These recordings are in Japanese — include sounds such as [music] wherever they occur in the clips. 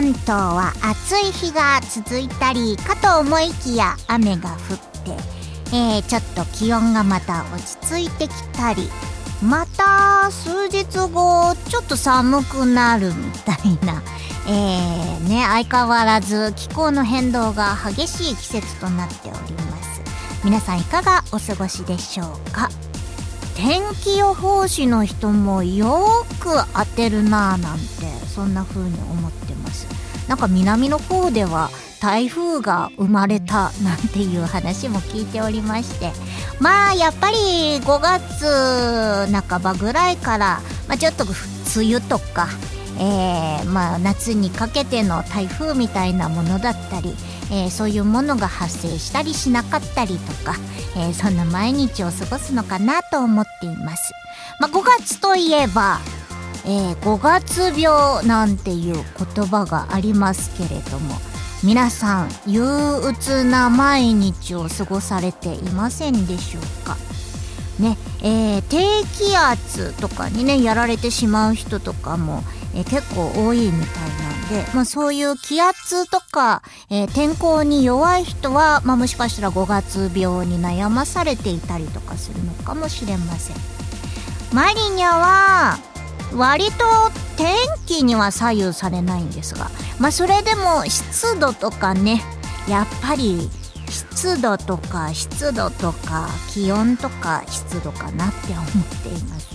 関東は暑い日が続いたりかと思いきや雨が降って、えー、ちょっと気温がまた落ち着いてきたりまた数日後ちょっと寒くなるみたいな、[laughs] えー、ね相変わらず気候の変動が激しい季節となっております。皆さんいかがお過ごしでしょうか？天気予報士の人もよく当てるなぁなんてそんな風に思ってなんか南の方では台風が生まれたなんていう話も聞いておりましてまあやっぱり5月半ばぐらいから、まあ、ちょっと梅雨とか、えー、まあ、夏にかけての台風みたいなものだったり、えー、そういうものが発生したりしなかったりとか、えー、そんな毎日を過ごすのかなと思っています。まあ、5月といえばえー、5月病なんていう言葉がありますけれども皆さん憂鬱な毎日を過ごされていませんでしょうか？ねえー、低気圧とかにねやられてしまう人とかも、えー、結構多いみたいなんで、まあ、そういう気圧とか、えー、天候に弱い人は、まあ、もしかしたら5月病に悩まされていたりとかするのかもしれません。マリニャは割と天気には左右されないんですがまあそれでも湿度とかねやっぱり湿度とか湿度とか気温とか湿度かなって思っています。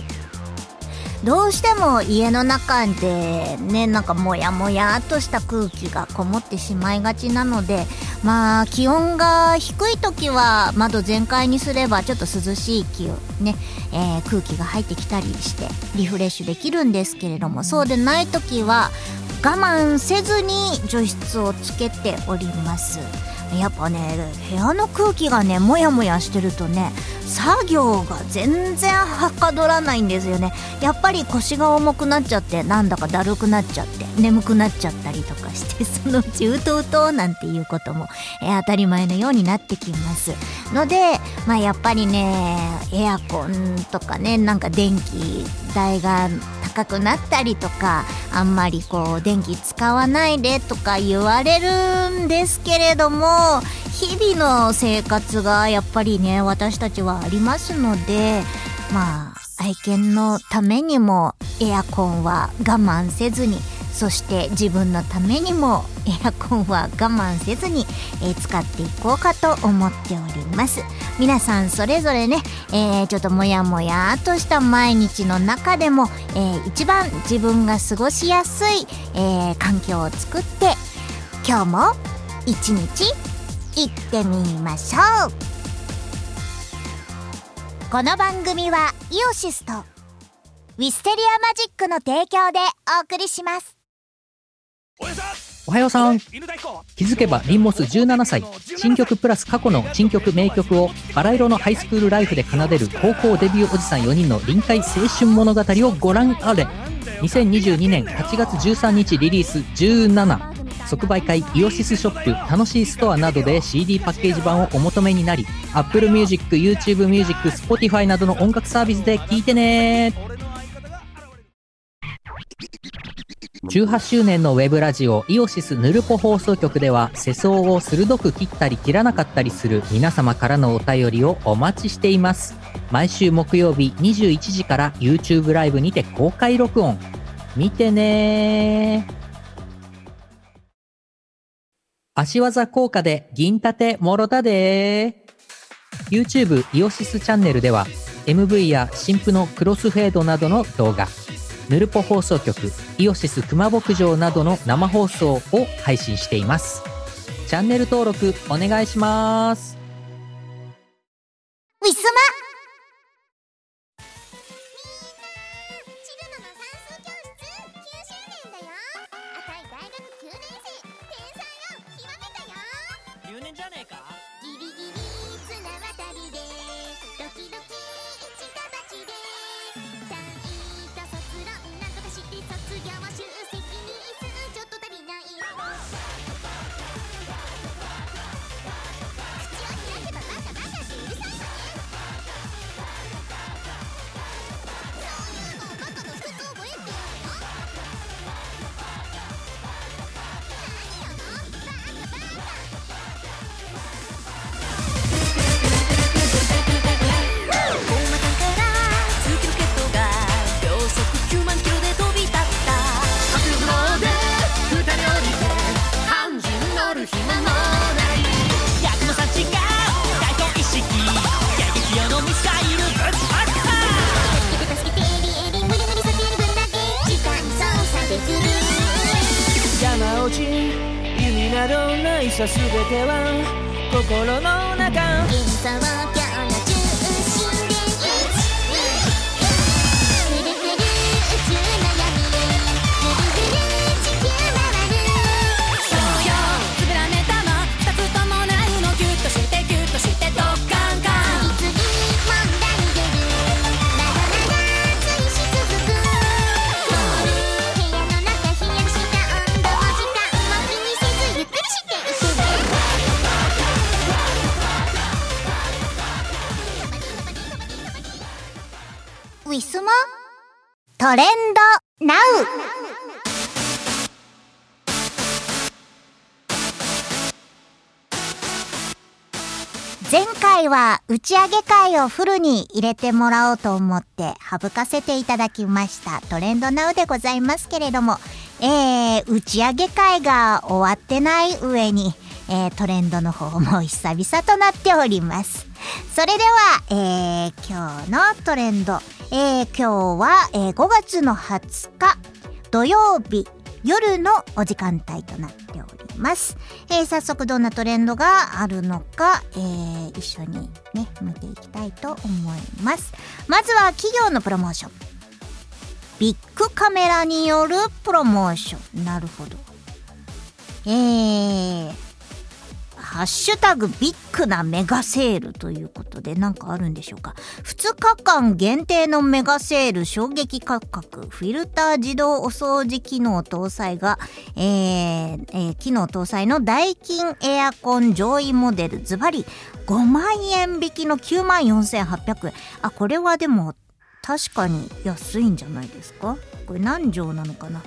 どうしても家の中でねなんかモヤモヤとした空気がこもってしまいがちなのでまあ気温が低い時は窓全開にすればちょっと涼しい気をね、えー、空気が入ってきたりしてリフレッシュできるんですけれどもそうでない時は我慢せずに除湿をつけております。やっぱね部屋の空気がねモヤモヤしてるとね作業が全然はかどらないんですよね。やっぱり腰が重くなっちゃってなんだかだるくなっちゃって眠くなっちゃったりとかして [laughs] そのうちうとうとなんていうことも、えー、当たり前のようになってきます。のでまあやっぱりねエアコンとかねなんか電気代が高くなったりとかあんまりこう電気使わないでとか言われるんですけれども日々の生活がやっぱりね私たちはありますのでまあ愛犬のためにもエアコンは我慢せずにそして自分のためにもエアコンは我慢せずに、えー、使っていこうかと思っております。皆さんそれぞれね、えー、ちょっともやもやとした毎日の中でも、えー、一番自分が過ごしやすい、え環境を作って今日も一日いってみましょうこの番組はイオシスとウィステリアマジックの提供でお送りしますおはようさん。気づけばリンモス17歳。新曲プラス過去の新曲名曲をバラ色のハイスクールライフで奏でる高校デビューおじさん4人の臨海青春物語をご覧あれ。2022年8月13日リリース17。即売会イオシスショップ楽しいストアなどで CD パッケージ版をお求めになり Apple Music、YouTube Music、Spotify などの音楽サービスで聴いてね。18周年のウェブラジオイオシスヌルポ放送局では世相を鋭く切ったり切らなかったりする皆様からのお便りをお待ちしています。毎週木曜日21時から YouTube ライブにて公開録音。見てね足技効果で銀盾もろたで。YouTube イオシスチャンネルでは MV や新婦のクロスフェードなどの動画ヌルポ放送局イオシス熊牧場などの生放送を配信しています。チャンネル登録お願いします。ウィスマどないさ全ては心の中。は打ち上げ会をフルに入れてもらおうと思って省かせていただきました。トレンドナウでございますけれども、えー、打ち上げ会が終わってない上に、えー、トレンドの方も久々となっております。それでは、えー、今日のトレンド、えー、今日は、えー、5月の20日土曜日。夜のお時間帯となっております。えー早速どんなトレンドがあるのか、えー一緒にね、見ていきたいと思います。まずは企業のプロモーション。ビッグカメラによるプロモーション。なるほど。えー、ハッシュタグビッグなメガセールということで何かあるんでしょうか。2日間限定のメガセール衝撃価格フィルター自動お掃除機能搭載が、えーえー機能搭載のダイキンエアコン上位モデル。ズバリ5万円引きの9万4800円。あこれはでも確かに安いんじゃないですか？これ何畳なのかな？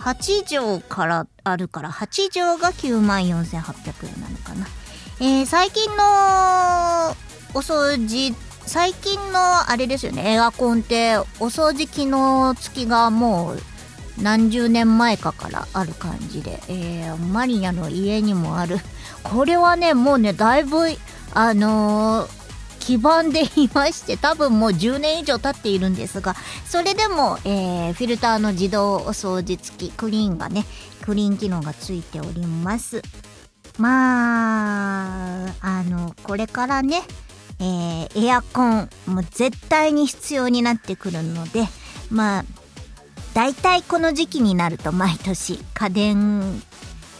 8畳からあるから8畳が9万4800円なのかな、えー最近のお掃除最近のあれですよね。エアコンってお掃除機能付きがもう何十年前かからある感じで、えーマリアの家にもある。これはねもうねだいぶあのー基盤でいまして多分もう10年以上経っているんですがそれでも、えーフィルターの自動お掃除付きクリーンがねクリーン機能がついております。まああのこれからね、えーエアコンも絶対に必要になってくるのでまあ大体この時期になると毎年家電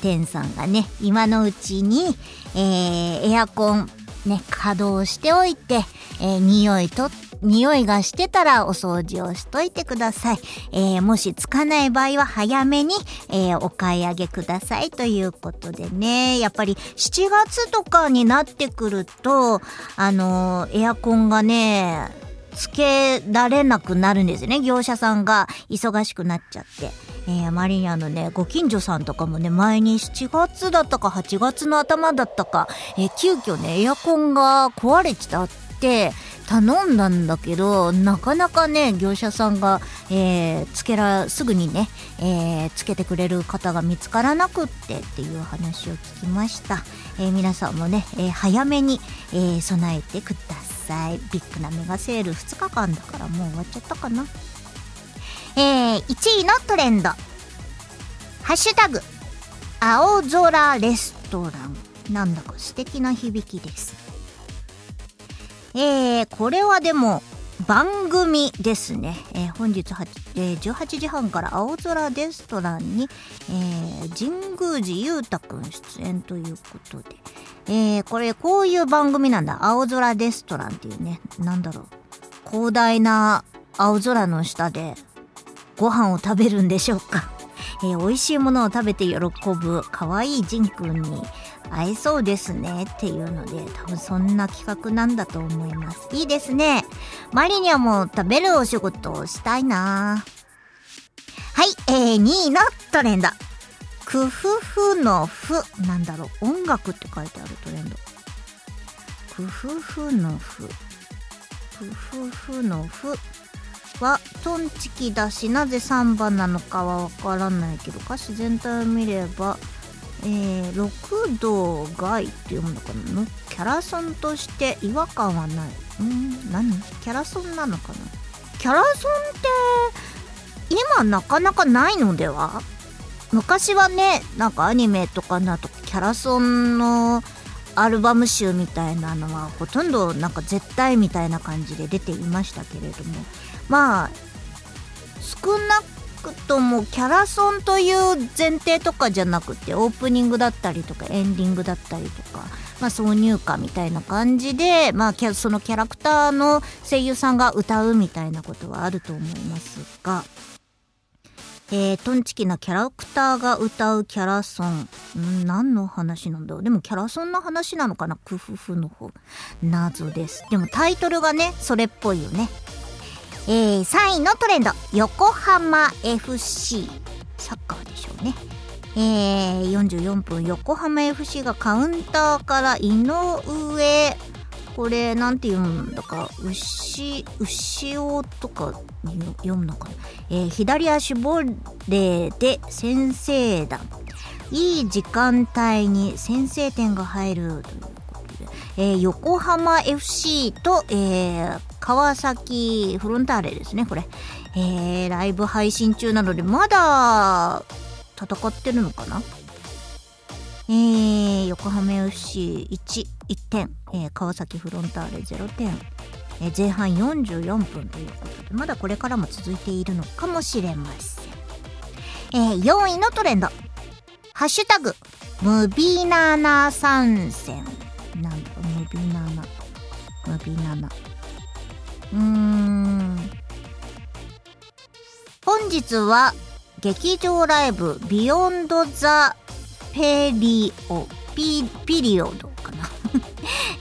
店さんがね今のうちに、えーエアコンね稼働しておいて、えー匂いと匂いがしてたらお掃除をしといてください、えーもしつかない場合は早めに、えーお買い上げくださいということでね。やっぱり7月とかになってくるとあのエアコンがねつけられなくなるんですよね。業者さんが忙しくなっちゃって、えーマリアのねご近所さんとかもね前に7月だったか8月の頭だったか、えー急遽ねエアコンが壊れちゃって頼んだんだけどなかなかね業者さんが、えーつけらすぐにね、えーつけてくれる方が見つからなくってっていう話を聞きました、えー皆さんもね、えー早めに、えー備えてください。ビッグなメガセール2日間だからもう終わっちゃったかな。えー1位のトレンド。ハッシュタグ青空レストラン。なんだか素敵な響きです。えー、これはでも番組ですね、えー本日は、えー18時半から青空レストランに、えー神宮寺裕太くん出演ということで、えーこれこういう番組なんだ。青空レストランっていうね。なんだろう。広大な青空の下でご飯を食べるんでしょうか、[laughs] えー美味しいものを食べて喜ぶ可愛いジンくんに会えそうですね。っていうので多分そんな企画なんだと思います。いいですね。マリニャも食べるお仕事をしたいな。はい、えー、2位のトレンド。クフフのフ。なんだろう？音楽って書いてあるトレンド。クフフのフ。クフフのフ。はトンチキだしなぜ3番なのかはわからないけど歌詞全体を見ればえー、六道外っていうものかな？のキャラソンとして違和感はない。うん何？キャラソンなのかな？キャラソンって今なかなかないのでは？昔はねなんかアニメとかのあとキャラソンのアルバム集みたいなのはほとんどなんか絶対みたいな感じで出ていましたけれどもまあ少なくともキャラソンという前提とかじゃなくてオープニングだったりとかエンディングだったりとか、まあ、挿入歌みたいな感じで、まあ、そのキャラクターの声優さんが歌うみたいなことはあると思いますが。えー、トンチキなキャラクターが歌うキャラソン。ん何の話なんだろうでもキャラソンの話なのかな？クフフの方。謎です。でもタイトルがね、それっぽいよね。えー、3位のトレンド。横浜 FC。サッカーでしょうね。えー、44分、横浜 FC がカウンターから井上これなんて読むんだか牛牛尾とか読むのかな、えー、左足ボレーで先制弾いい時間帯に先制点が入るということで、えー、横浜 FC と、えー、川崎フロンターレですねこれ、えー、ライブ配信中なのでまだ戦ってるのかな？えー、横浜 FC1、1点、えー、川崎フロンターレ0点、えー、前半44分ということで、まだこれからも続いているのかもしれません。えー、4位のトレンド。ハッシュタグ、ムビナナ参戦。なんだ、ムビナナ。ムビナナ。うーん。本日は、劇場ライブ、ビヨンド・ザ・ペリオ、ピ、ピリオドかな。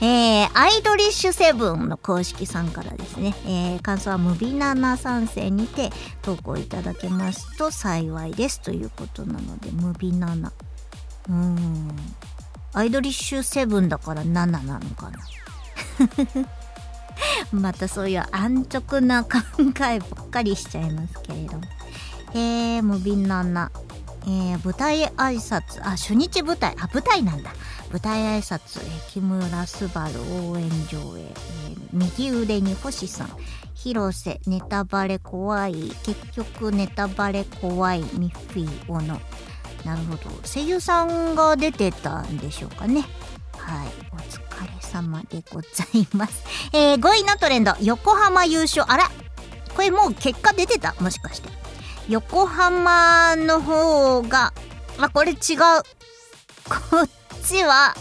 [laughs] えー、アイドリッシュセブンの公式さんからですね、えー、感想はムビナナ参戦にて投稿いただけますと幸いですということなので、ムビナナ。うん。アイドリッシュセブンだから7なのかな。[laughs] またそういう安直な考えばっかりしちゃいますけれども。えー、ムビナナ。えー、舞台挨拶あ初日舞台あ舞台なんだ。舞台挨拶、えー、木村昴応援上映、えー、右腕に星さん広瀬ネタバレ怖い結局ネタバレ怖いミッフィーオノ。なるほど。声優さんが出てたんでしょうかね。はい。お疲れ様でございます、えー、5位のトレンド横浜優勝。あら。これもう結果出てた？もしかして。横浜の方が、あ、これ違う。こっちは、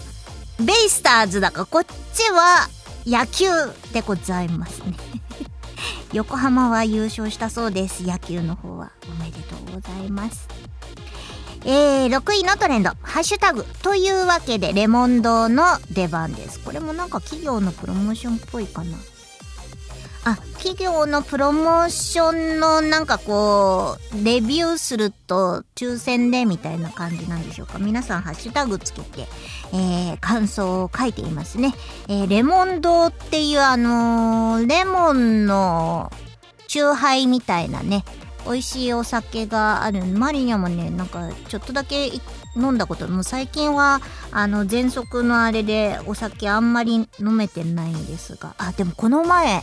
ベイスターズだから、こっちは野球でございますね。[laughs] 横浜は優勝したそうです。野球の方は。おめでとうございます。えー、6位のトレンド、ハッシュタグ。というわけで、レモン堂の出番です。これもなんか企業のプロモーションっぽいかな。あ企業のプロモーションのなんかこうレビューすると抽選でみたいな感じなんでしょうか。皆さんハッシュタグつけて、えー、感想を書いていますね、えー、レモン堂っていうあのー、レモンのチューハイみたいなね美味しいお酒がある。マリニャもねなんかちょっとだけ飲んだこともう最近はあの喘息のあれでお酒あんまり飲めてないんですが。あでもこの前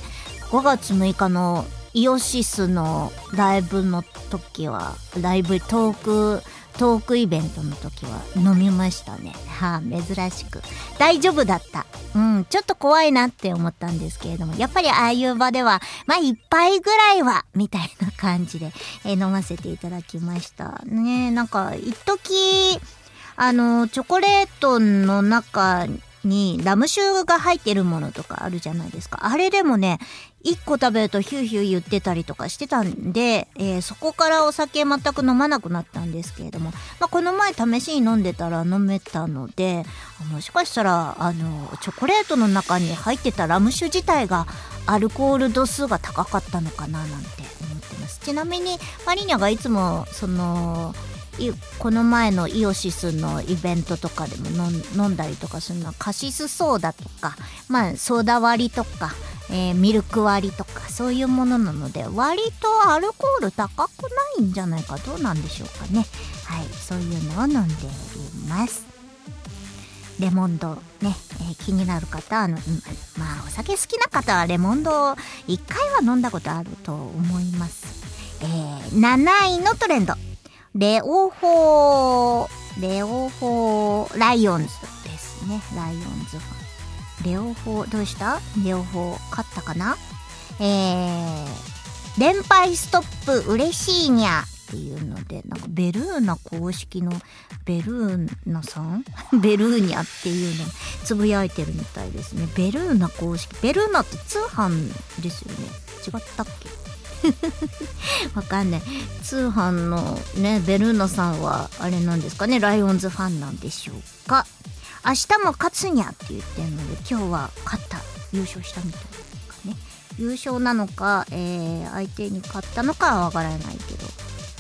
5月6日のイオシスのライブの時はライブトークトークイベントの時は飲みましたね。はあ、珍しく。大丈夫だった。うん、ちょっと怖いなって思ったんですけれども、やっぱりああいう場では、まあ一杯ぐらいは、みたいな感じで、え、飲ませていただきました。ねなんか、一時あの、チョコレートの中にラム酒が入ってるものとかあるじゃないですか。あれでもね、1個食べるとヒューヒュー言ってたりとかしてたんで、えー、そこからお酒全く飲まなくなったんですけれども、まあ、この前試しに飲んでたら飲めたので、もしかしたら、あの、チョコレートの中に入ってたラム酒自体がアルコール度数が高かったのかななんて思ってます。ちなみに、マリニャがいつも、その、この前のイオシスのイベントとかでも飲んだりとかするのはカシスソーダとか、まあ、ソーダ割りとか、えー、ミルク割りとかそういうものなので割とアルコール高くないんじゃないかどうなんでしょうかね。はいそういうのを飲んでおります。レモンドね、えー、気になる方はまあお酒好きな方はレモンド1回は飲んだことあると思います、えー、7位のトレンド。レオフォー、レオフォー、ライオンズですね。ライオンズファン。レオフォー、どうした？レオフォー、勝ったかな？えー、連敗ストップ嬉しいにゃっていうので、なんかベルーナ公式のベルーナさん？[laughs] ベルーニャっていうのつぶやいてるみたいですね。ベルーナ公式。ベルーナって通販ですよね。違ったっけ？[laughs] わかんない。通販のね、ベルーナさんはあれなんですかね、ライオンズファンなんでしょうか？明日も勝つにゃって言ってるので、今日は勝った、優勝したみたいですかね。優勝なのか、えー、相手に勝ったのかはわからないけど。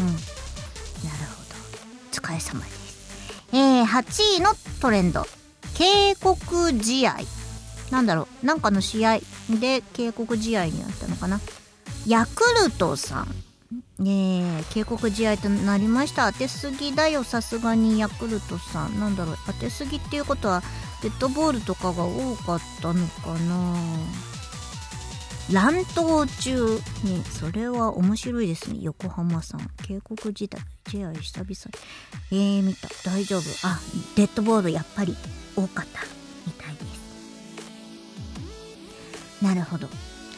うん。なるほど。お疲れ様です。えー、8位のトレンド。警告試合。なんだろう、なんかの試合で警告試合になったのかな？ヤクルトさん。ねえ、警告試合となりました。当てすぎだよ、さすがにヤクルトさん。なんだろう、当てすぎっていうことは、デッドボールとかが多かったのかな乱闘中に、それは面白いですね、横浜さん。警告時代、試合久々に。えー、見た。大丈夫。あ、デッドボールやっぱり多かったみたいです。なるほど。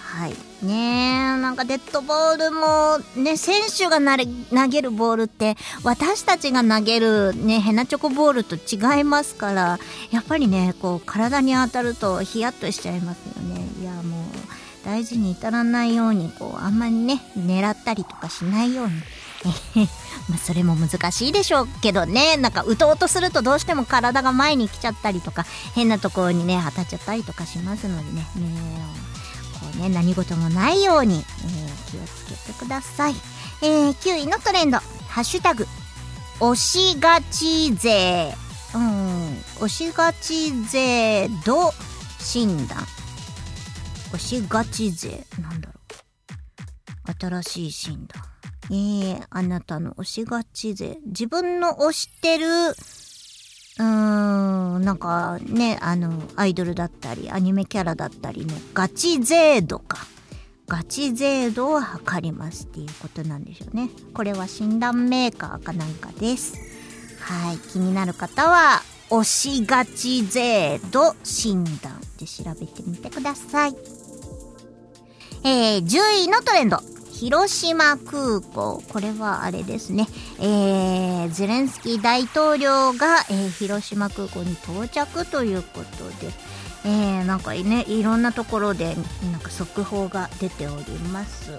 はい。ね、なんかデッドボールも、ね、選手がなれ投げるボールって、私たちが投げるね、ヘナチョコボールと違いますから、やっぱりね、こう、体に当たるとヒヤッとしちゃいますよね。いや、もう、大事に至らないように、こう、あんまりね、狙ったりとかしないように。[laughs] まあ、それも難しいでしょうけどね、なんか打とうとするとどうしても体が前に来ちゃったりとか、変なところにね、当たっちゃったりとかしますのでね、ねうね、何事もないように、えー気をつけてください。えー、9位のトレンド、ハッシュタグ、押しがち勢。うん、押しがち勢度診断。押しがち勢、なんだろう。新しい診断。えー、あなたの押しがち勢。自分の推してる、うーん、なんかね、あの、アイドルだったり、アニメキャラだったりのガチ勢度か。ガチ勢度を測りますっていうことなんでしょうね。これは診断メーカーかなんかです。はい。気になる方は、押しがち勢度診断で調べてみてください。えー、10位のトレンド。広島空港。これはあれですね。えー、ゼレンスキー大統領が、えー広島空港に到着ということで、えー、なんかね、いろんなところで、なんか速報が出ております。ね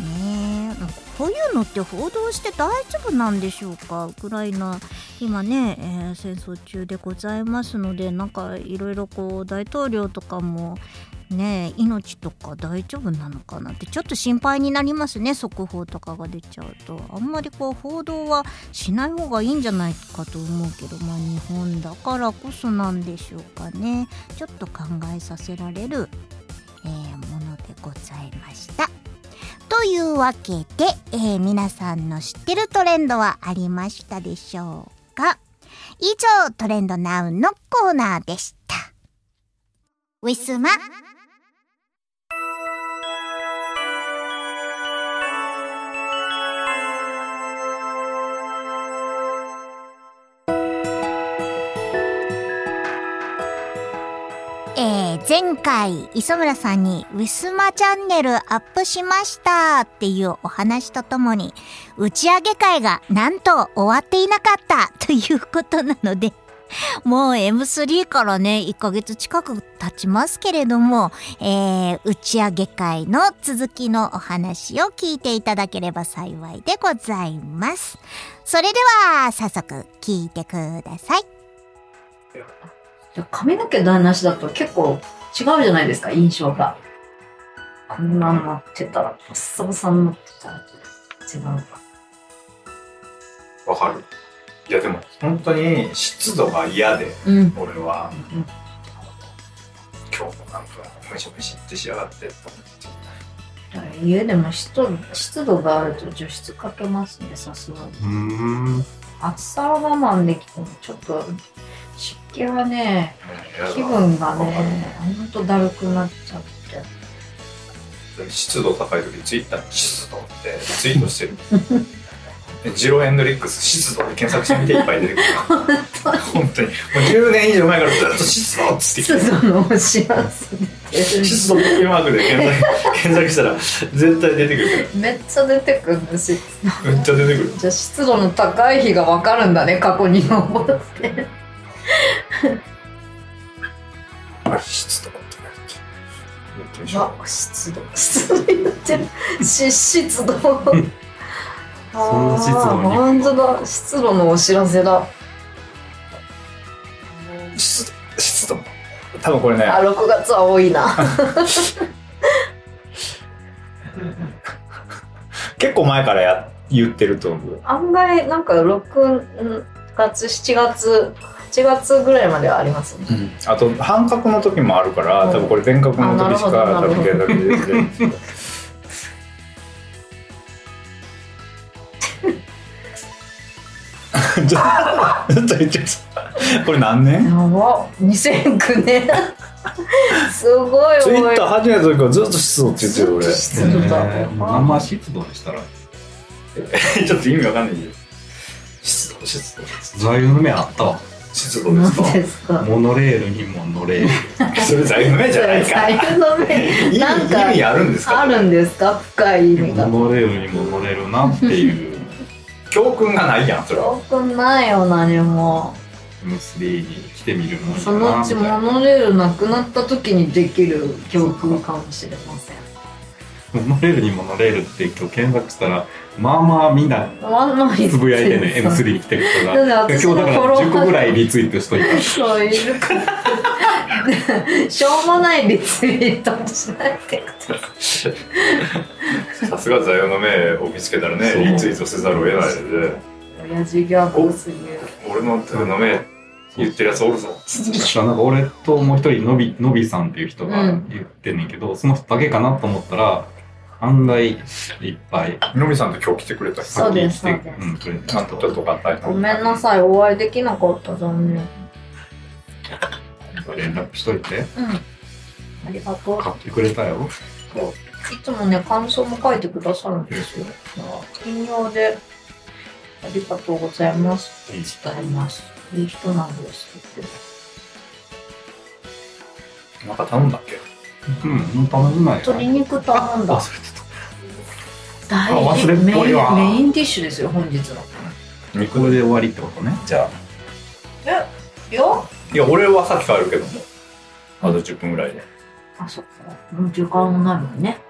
え、なんかこういうのって報道して大丈夫なんでしょうか？ウクライナ、今ね、えー戦争中でございますので、なんかいろいろこう、大統領とかも、ね命とか大丈夫なのかなってちょっと心配になりますね速報とかが出ちゃうと。あんまりこう報道はしない方がいいんじゃないかと思うけどまあ日本だからこそなんでしょうかね。ちょっと考えさせられる、えーものでございました。というわけで、えー皆さんの知ってるトレンドはありましたでしょうか？以上トレンドナウンのコーナーでした。ウィスマー、前回磯村さんにウィスマチャンネルアップしましたっていうお話とともに打ち上げ会がなんと終わっていなかったということなので [laughs] もう M3 からね、1ヶ月近く経ちますけれども、えー、打ち上げ会の続きのお話を聞いていただければ幸いでございます。それでは、早速聞いてください。髪の毛の話だと結構違うじゃないですか、印象が。こんなんなってたら、ボッサボサになってたら違うわ。わかるいやでも本当に湿度が嫌でうん。俺はうん今日もなんかムシムシってしやがってと思って家でも湿度湿度があると除湿かけますね、さすがに。うん暑さは我慢できても、ちょっと湿気はね、気分がね、ほんとだるくなっちゃって。湿度高い時ツイッターに湿度ってツイートしてる。ジロー・エンドリックス湿度で検索してみていっぱい出てくる。本当に。もう10年以上前からずっと湿度っつってきて湿度のお知らせ湿度ってマークで検索検索したら絶対出てくるかめっちゃ出てくるんですらめっちゃ出てくる。じゃあ湿度の高い日が分かるんだね過去に登ってあ湿度って書いてある。うわ湿度。湿度言ってるし湿度。そんな湿度に。本当だ。湿度のお知らせだ。湿度湿度。多分これね。あ6月は多いな。[laughs] 結構前からや言ってると思う。案外なんか6月7月8月ぐらいまではありますね。あと半角の時もあるから多分これ全角の時しか多分検索できないんですよ [laughs] ちょちょっと言ってこれ何年？やば2009年。[laughs] すごいツイッター始めた時からずっと湿度って言ってる俺。湿度だ。えーもう生湿度にしたら。[laughs] ちょっと意味わかんないけど湿度湿度座右の銘あったわ湿度ですか？何ですか。モノレールにも乗れる。[laughs] それ座右の銘じゃないか。財布の目意味なんか意味あるんですか？あるんですか？深い意味が。モノレールにも乗れるなっていう。教訓がないやんそれは。よくないよ何も。M3 に来てみるもんそのうちモノレールなくなった時にできる教訓かもしれません。モノレールにも乗れるって今日検索したらまあまあみんなつぶやいてね M3 に来てる人が。今日だからフォロワー10個ぐらいリツイートしといた。そういる。かしょうもないリツイートしないでくださいさすが座右の銘を見つけたらねそう。リツイートせざるを得ないで。親父ギャグすぎる。俺の座右の銘言ってるやつおるぞ。なんか俺ともう一人のびのびさんっていう人がうん言ってんねんけど、その人だけかなと思ったら案外いっぱい。のびさんって今日来てくれた。人そうですそうです。うんくれてちょっと合体ごめんなさいお会いできなかった残念。連絡しといて。うん。ありがとう。買ってくれたよ。いつもね感想も書いてくださるんですよ。金曜でありがとうございます。って伝えます。いい人なんですって。なんか頼んだっけ？うん。もう頼ん。でないよ鶏肉頼んだ。忘れてた。大あ忘れっぽいわメインメインディッシュですよ本日の。これで終わりってことね。じゃあ。よ？いや俺はさっき帰るけども。あと10分ぐらいで。あそっか。もう時間もなるよね。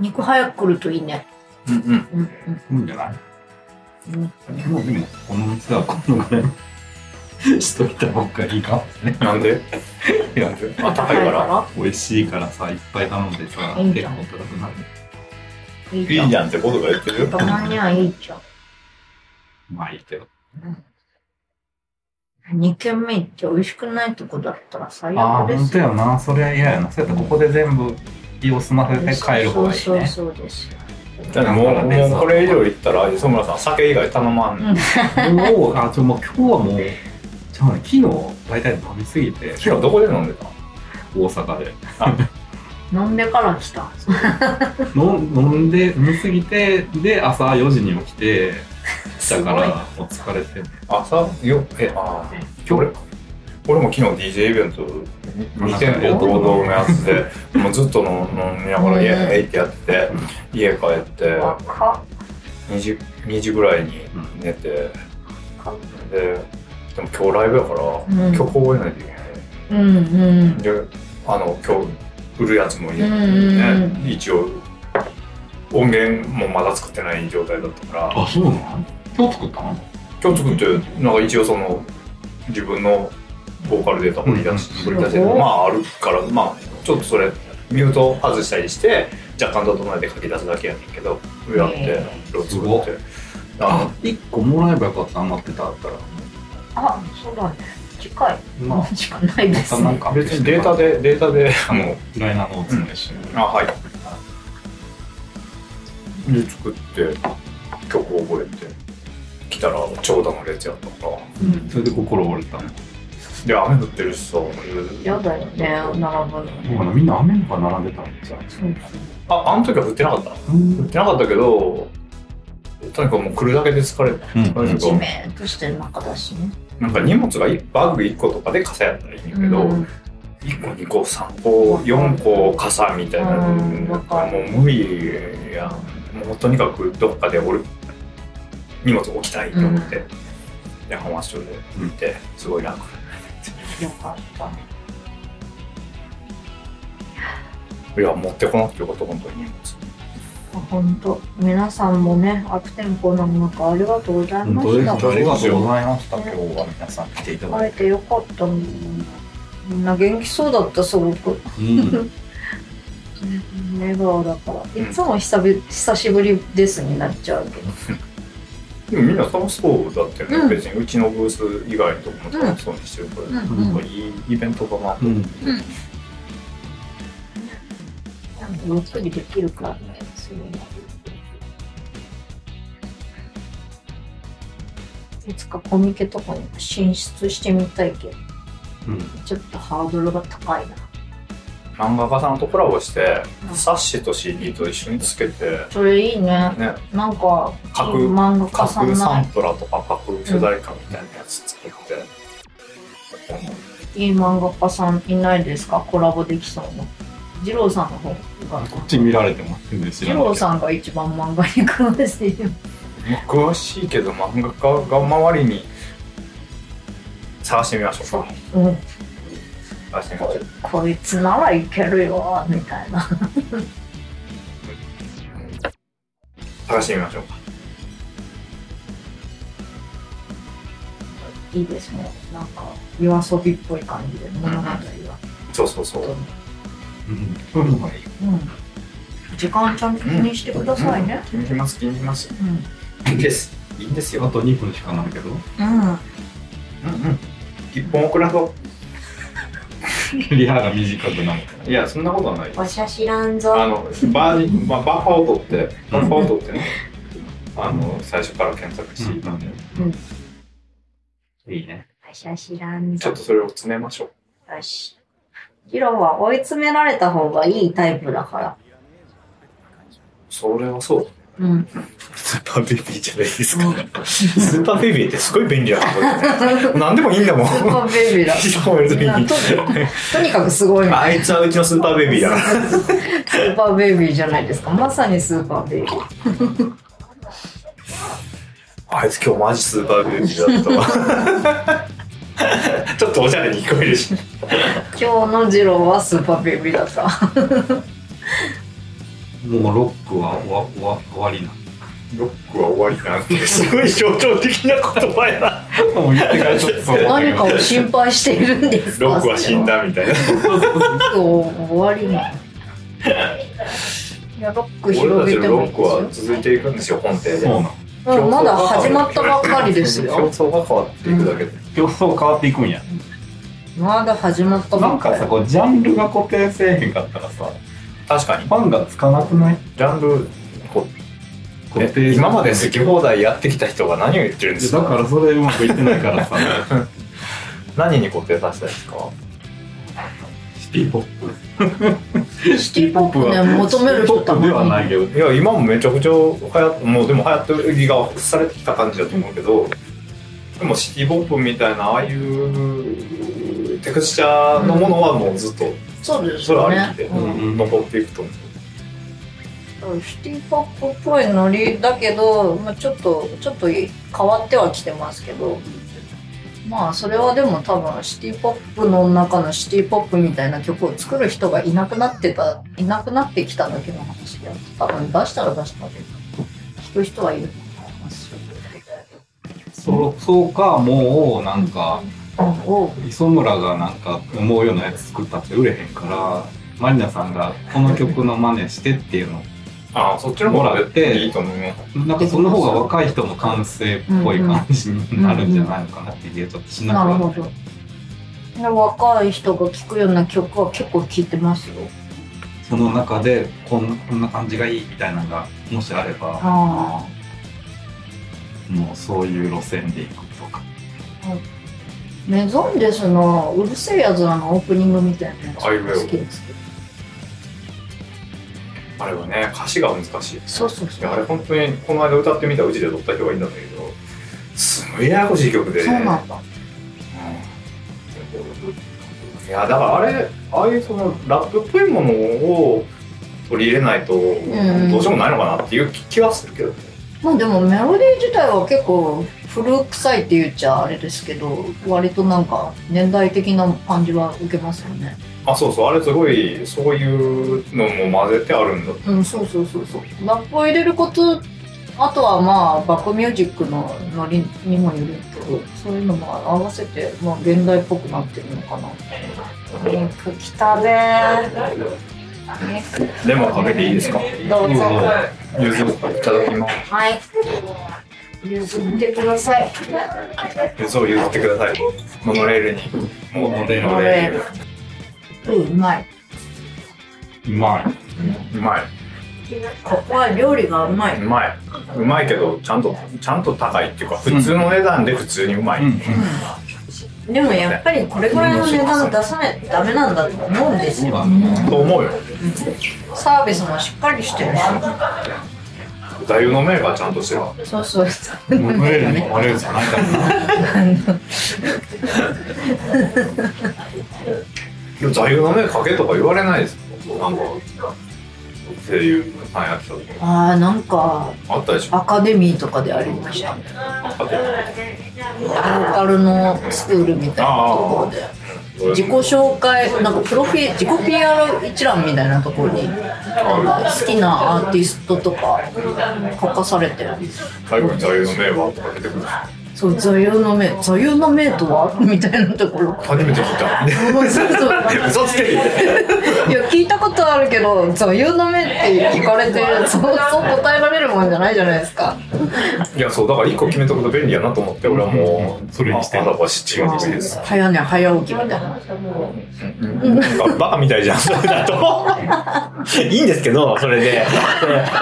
肉早く来るといいね。うんうん。うんいいんじゃない？うん。うんもうでもこの店はこのぐらい [laughs] しといた方がいいかもね。なんで？[laughs] いやあ高いから。美味しいからさいっぱい頼んでさいいじゃん。結構高くなるいいじゃん。ってことが言ってるよ。たまにはいいじゃん。まあいいけど。2軒目行って美味しくないとこだったら最ああ悪です本当やな。それは嫌やな。そうやったらここで全部胃を済ませて帰る方がいいね。そうそうそうですよだってもうもうこれ以上言ったら磯村さん酒以外頼まん、うん。[laughs] もうあちょもう今日はもうじゃあね昨日大体飲みすぎて昨日どこで飲んでた？大阪で。[laughs] 飲んでから来た。[laughs] の飲んで飲みすぎてで朝4時に起きてだからお疲れて。朝？よえあ今日俺俺も昨日 DJ イベント2店舗合同のやつで [laughs] もうずっと飲飲みながら「イエーイ!」ってやってて家帰って若2時 ,2 時ぐらいに寝てででも今日ライブやからん。曲覚えないといけないうんうん。であの今日売るやつもいい、うんうんね、一応音源もまだ作ってない状態だったから。あそうなの今日作ったの？今日作ってなんか一応その自分のボーカルデータ掘り出し、うん掘り出してすごい。まああるからまあちょっとそれミュート外したりして若干整えて書き出すだけやねんけどやってへそれを作って。ああ一個もらえばよかった余ってたあったらあそうだね。近い。まあしかないでますたなんねか。別にデータでデータで。あのライナーノーツも一緒にあはい。で作って曲を覚えて来たら長蛇の列やったから。うん。それで心折れたの？で雨降ってるしさやだよね並ぶの。みんな雨の中並んでたのじゃそうああの時は降ってなかった。うん。降ってなかったけどとにかくもう来るだけで疲れる。うん。地面としてる中だしね。なんか荷物がいバッグ1個とかで傘やったらいいんだけど、うん。1個2個3個4個傘みたいなのうんわかるもう無理やもうとにかくどっかで俺荷物置きたいと思って、で浜松町で見てすごい楽。よかった。いや持ってこなくてよかった本当に。荷物本当皆さんもね悪天候な中ありがとうございました。ありがとうございました。今日は皆さん来ていた会えてよかったもんみんな元気そうだったすごく。うん。[laughs] 笑顔だから。いつも久び久しぶりですになっちゃうけど。でもみんな楽しそうだったよね、うん。別にうちのブース以外のとこも楽しそうにしてるから、うん。うんなんかいいイベントだなとうん。ゆっくりできるからねそれはいつかコミケとかにも進出してみたいけどうん。ちょっとハードルが高いな。漫画家さんとコラボしてうん。冊子と CD と一緒につけてそれいいね。ね。なんか架空漫画家さんサなントラとか架空主題歌みたいなやつ作って、いい漫画家さんいないですか？コラボできそうな。二郎さんの方。がこっち見られてます全然知二らない郎さんが一番漫画に詳しいよ。詳しいけど漫画家が周りに探してみましょうか。う。ん探してみましょう。こいつならいけるよみたいな。探してみましょう。かいいですね。なんか夜遊びっぽい感じで物語がそうそうそう。うんそういうのがいいうん。時間ちゃんと気にしてくださいね。気にします気にしますうん。いいですいいん。ですよあと2分しかないけどうん。うん。うん。一本遅らそリハが短くなるういやそん。なことはないわしゃ知らん。ぞあのバージまあ、バッファを取ってバッファを取ってねあの最初から検索していたん。で、いいねわしゃ知らん。ぞちょっとそれを詰めましょうよしヒロは追い詰められた方がいいタイプだからそれはそううんスーパーベビーじゃないですか。スーパーベビーってすごい便利だな、これ。何でもいいんだもん。スーパーベビーだいや別にととにかくすごいあいつはうちのスーパーベビーだから。スーパーベビーじゃないですかまさにスーパーベビーあいつ今日マジスーパーベビーだったわ。[laughs] ちょっとおしゃれに聞こえるし。今日のジローはスーパーベビーだった [laughs] もうロックは終わ終わ終わりなロックは終わりなんて、[laughs] すごい象徴的な言葉やな。もう言ってからちょっと何かを心配しているんですか？ロックは死んだみたいな。そう終わりないやロック俺広たちのロッげてもいいクはです続いていくんですよ、本邸で。そうなのよ、うん、まだ始まったばっかりです競よ争が変わっていくだけで。競争変わっていくんや。まだ始まったなんかさこうジャンルが固定せえへんかったらさ確かに。ファンがつかなくない？ジャンル、こ固定え今まで好き放題やってきた人が何を言ってるんですか？だからそれうまくいってないからさ。[laughs] 何に固定させたいですか？シティポップ。シティポップね求める人ではないけど。いや今もめちゃくちゃ流行ってもうでも流行ってるりがされてきた感じだと思うけどでもシティポップみたいなああいうテクスチャーのものはもうずっとそうですそれありきでうん残っていくと思う。シティポップっぽいノリだけど、まあ、ちょっとちょっと変わってはきてますけどまあそれはでも多分シティポップの中のシティポップみたいな曲を作る人がいなくなってたいなくなってきただけの話で多分出したら出したで聞く人はいるそうそうかもうなんかお磯村がなんか思うようなやつ作ったって売れへんからマリナさんがこの曲の真似してっていうのああそっちのいいと思なんかその方が若い人の感性っぽい感じになるんじゃないのかなっていうちょっとしなくなってなる。ほどで若い人が聴くような曲は結構聴いてますよ。その中でこんこんな感じがいいみたいなのがもしあればあもうそういう路線でいくとか。あメゾンデスのうるせえやつらのオープニングみたいなやつ好きですけど。ああれはね歌詞が難しい。そうそうそう。あれ本当にこの間歌ってみたうちで撮った人がいたんだけどすごいややこしい曲で。そうなんだ。いやだからあれああいうそのラップっぽいものを取り入れないとん。どうしようもないのかなっていう気はするけどねまあでもメロディー自体は結構古臭いって言っちゃあれですけど割となんか年代的な感じは受けますよね。あそうそうあれすごいそういうのも混ぜてあるんだ。うんそうそうそうそう。ラップを入れることあとはまあバックミュージックのノリにもよるけどそういうのも合わせて、まあ、現代っぽくなってるのかな。肉きたねレモンかけていいですか？どうぞ。ゆずいただきますはい。譲ってください。ゆずを譲ってください。モノレールに。モノレこれうんうまい。うまい。うまい。ここは料理がうまい。うまい。うまいけどちゃんとちゃんと高いっていうか普通の値段で普通にうまい、うん。でもやっぱりこれぐらいの値段出さないとダメなんだと思うんですよ。と思うよ。サービスもしっかりしてるし。座右の銘がちゃんとしてるそうそうモノレールに乗れるじゃないかな。座右の銘かけとか言われないですなん。か声優さんやってた時ああなんかあったでしょ。アカデミーとかでありました。ねあったローカルのスクールみたいなところで。自己紹介なんかプロフィ自己 PR 一覧みたいなところに好きなアーティストとか書かされて最後に座右の銘はとか出てくるそう座右の銘座右の銘とは？[laughs] みたいなところ。初めて聞いた。そうそう。嘘つけ。いや聞いたことあるけど座右の銘って聞かれてそうそう答えられるもんじゃないじゃないですか。いやそうだから一個決めとくと便利やなと思って俺はもうそれにして。あだばし違うです早寝早起きみたいななんかバカみたいじゃんそれだといいんですけどそれで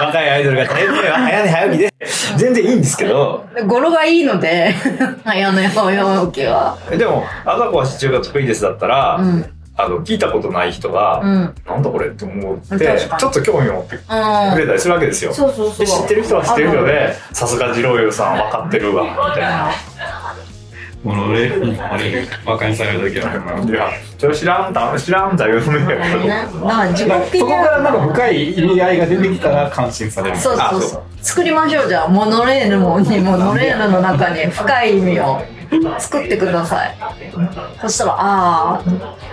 若いアイドルが早寝早起きで [laughs] 全然いいんですけど。語呂がいいので早寝早起きは。でも赤子はシチューが得意ですだったら、うん。あの聞いたことない人が、うん。なんだこれって思ってちょっと興味を持ってくうんれたりするわけですよ。そうそうそう。で知ってる人は知ってるのでさすが二郎湯さん分かってるわみたいなモノレールに乗れ。る。馬鹿にされる時はあるな。いやそれ知らんだ知らんだよねねなんか自己そこからなんか深い意味合いが出てきたら感心される。そうそう。そうう作りましょうじゃあモノレールもにモノレールの中に深い意味を作ってください。そしたらああ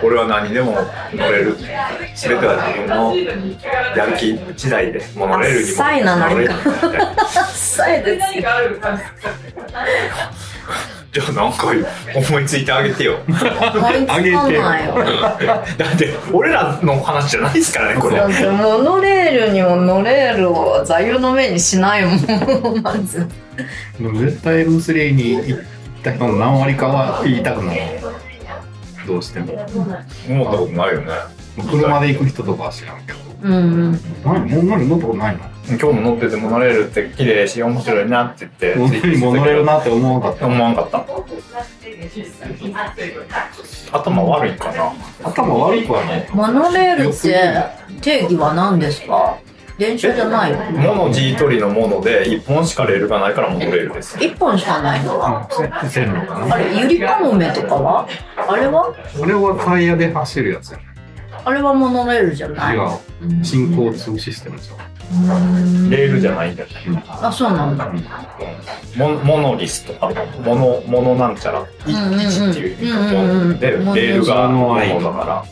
俺は何でも乗れる。全ては自分のやる気次第でモノレールにも浅いな乗れるなんか。[laughs] さえですよ [laughs] じゃあなんか思いついてあげてよ。思いつかないよ。だって俺らの話じゃないですからねこれ。だってモノレールにも乗れるを座右の銘にしないもんまず。でも絶対 M3 に行った人の何割かは言いたくない。どうしても。思ったことないよね車で行く人とかは知らんけど。うんうん。何？モノレール乗ったことないの？今日も乗っててモノレールって綺麗し面白いなって言ってモノレールなって思わなかった。思わんかった。頭悪いかな。頭悪くはない。モノレールって定義は何ですか？電車じゃないの？モノ G 取りのもので1本しかレールがないからモノレールです。一本しかないの？うん線路かな。あれゆりかもめとかは？あれは？俺はタイヤで走るやつや。ね。あれはモノレールじゃない？違う。新交通システムじゃん。レールじゃないんだよあそうなんだ。モモノリスとかモノモノなんちゃら？いうんうんうん。1っていう意味うんうんうん。でレールがモモノノだか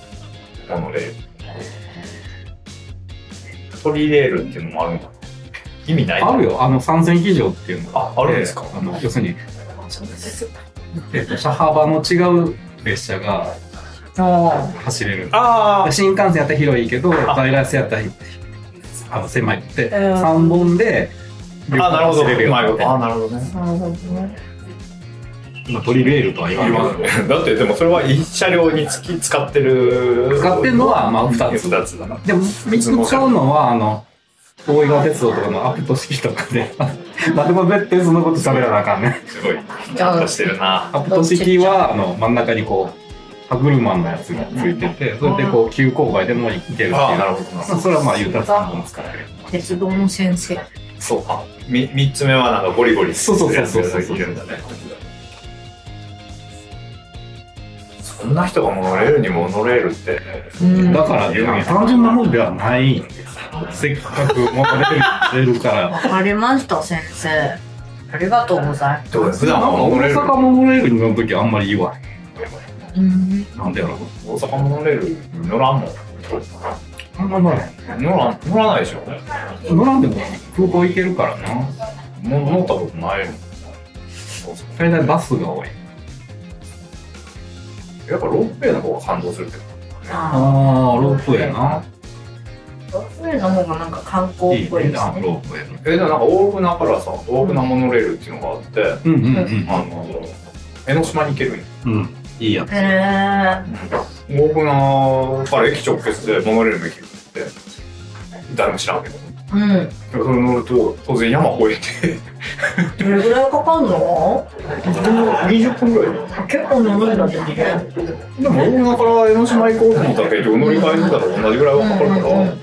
らモノレール。トリレールっていうのもあるんだ意味ない。あるよ。あの三線機場っていうの。がああるんですか？あの要するに、えっと、車幅の違う列車があ走れる。ああ新幹線やったら広いけど、在来線やったらあの狭いって、うん。3本で両あなるほど。走れるよあなるほどねあなるほどね。[laughs] まあトリレールとは言わない。だってでもそれは一車両につき使ってる。使ってるのはまあ2つ。2つだな。でも3つ使うのは、あの、大井川鉄道とかのアプト式とかで、なんでも絶対そのこと喋らなあかんね。すごい。ちゃんとしてるな。アプト式は、あの、真ん中にこう、歯車のやつがついてて、それでこう急勾配でも行けるっていう。ああなるほどなまあそれはまあ言うたら3本使える。鉄道の先生。そうか。み三つ目はなんかゴリゴリそうそうそうそうそういるんだね。そんな人がモノレールにモノレールってうん。だから、単純なもんではない。せっかくモノレール出るから。わかりました先生。ありがとうございます。普段はモノレ大ール。阪モノレールに乗るときあんまり言わへうんん。なんでやろ大阪モノレール乗らんもんあんま乗らへん。乗らん乗らないでしょ乗らんでも空港行けるからな。も乗ったことないの大体バスが多い。やっぱロープウェイの方が感動するけどあああ、ロープウェイな。あロープウェイの方がなんか観光いいっぽいね、ですねロープウェイの。えでもなんか大船からさ大船モノレールっていうのがあってうんうんうん。あの江ノ島に行けるんようん。いいやつ。へえ大船から駅直結でモノレールの駅って誰も知らんけど。うん。それ乗ると当然山越えて。どれぐらいかかんの？20分ぐらい。結構乗るんだってね。でも大船から江ノ島行こうと思ったら結局乗り換えてたら同じぐらいはかかるから、うんうんうん。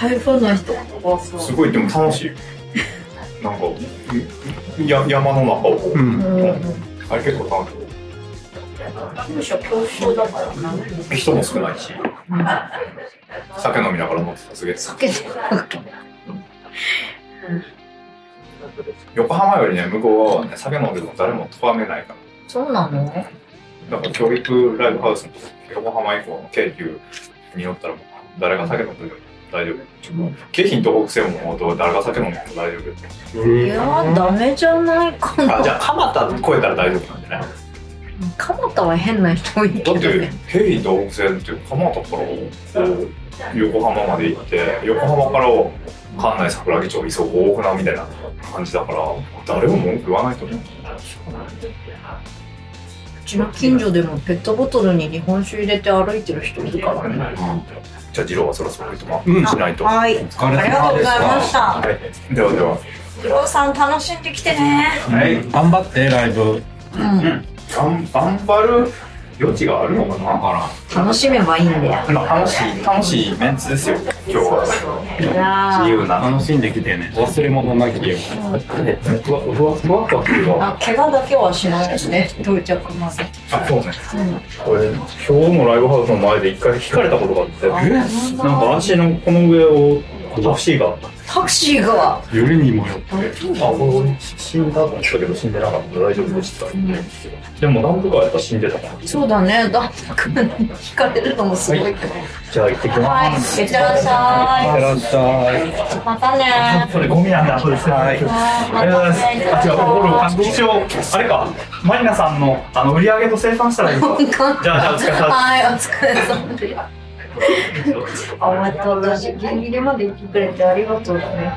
台風の人はそう。すごいでも楽しい。よなんかや山の中を。うん。うんうんあれ結構楽。しむしろ恐怖症だから人も少ないし酒飲みながら乗ってたらすげえ酒で。横浜よりね向こう側はね酒飲んでも誰も咎めないからそうなの？だから教育ライブハウスの横浜以降の京急に乗ったらもう誰が酒飲んでも大丈夫。京浜東北線も誰が酒飲んでも大丈夫。いやー、ダメじゃないかな。あ、じゃあ蒲田越えたら大丈夫なんじゃない？蒲田は変な人多いけどだってね。京浜東北線って蒲田からこう横浜まで行って横浜から関内桜木町磯子大船みたいな感じだから誰も文句言わないと思う。うちの近所でもペットボトルに日本酒入れて歩いてる人いるからね。じゃあ次郎はそろそろ行ってもうんしないと。はい。ありがとうございま様した。はい。ではでは。次郎さん楽しんできてね。はい、頑張って、ライブ。うん。頑頑張る余地があるのかな？楽しめばいいんだよ。まあ楽しい楽しいメンツですよ今日は自由な楽しんできてね。忘れ物なきよ。ふわふわふわふわっていうかあ、怪我だけはしないですね。到着まで。あそうねうん。これ今日のライブハウスの前で一回引かれたことがあってあなんか足のこの上をタクシーがタクシーが。よりにもよって。あこれ死んだと思ったけど死んでなかった大丈夫でしたでもダンプカーやったら死んでたからそうだね。ダンプ君に引かれるのもすごいけど。じゃあ行ってきまはい。いってらっしゃい。らっしゃい。またねすそれゴミなんで後ですはいありがとうございますあ違う俺あ一応あれかマリナさんのあの売り上げと生産したらいいか [laughs] じゃあじゃあお疲れ様ですはい、お疲れ様です。[laughs] あ、また私、ギリギリまで行ってくれてありがとうだね。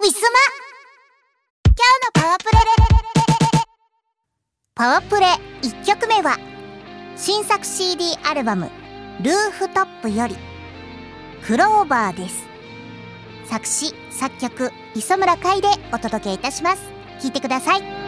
ウィスマ。今日のパワープレ。パワープレ。1曲目は新作 CD アルバムルーフトップより。クローバーです。作詞作曲磯村海でお届けいたします。聞いてください。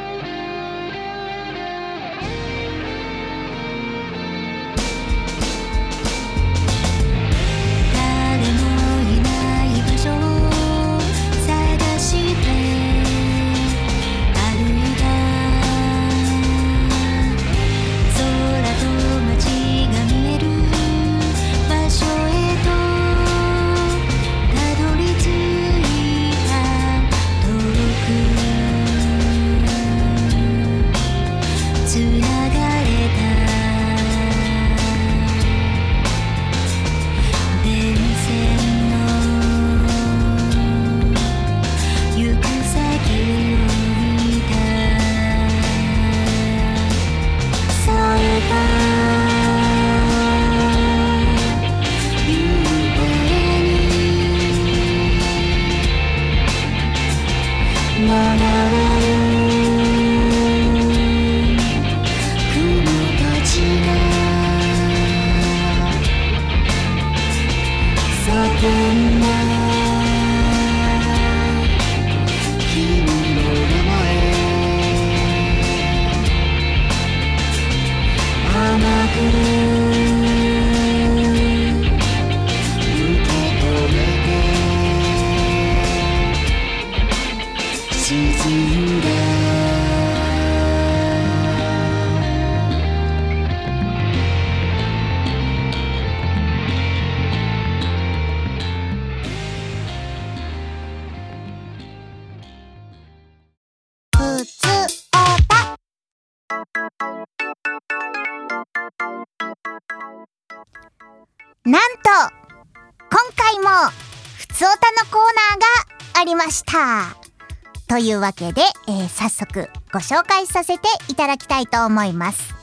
いうわけで、えー早速ご紹介させていただきたいと思います。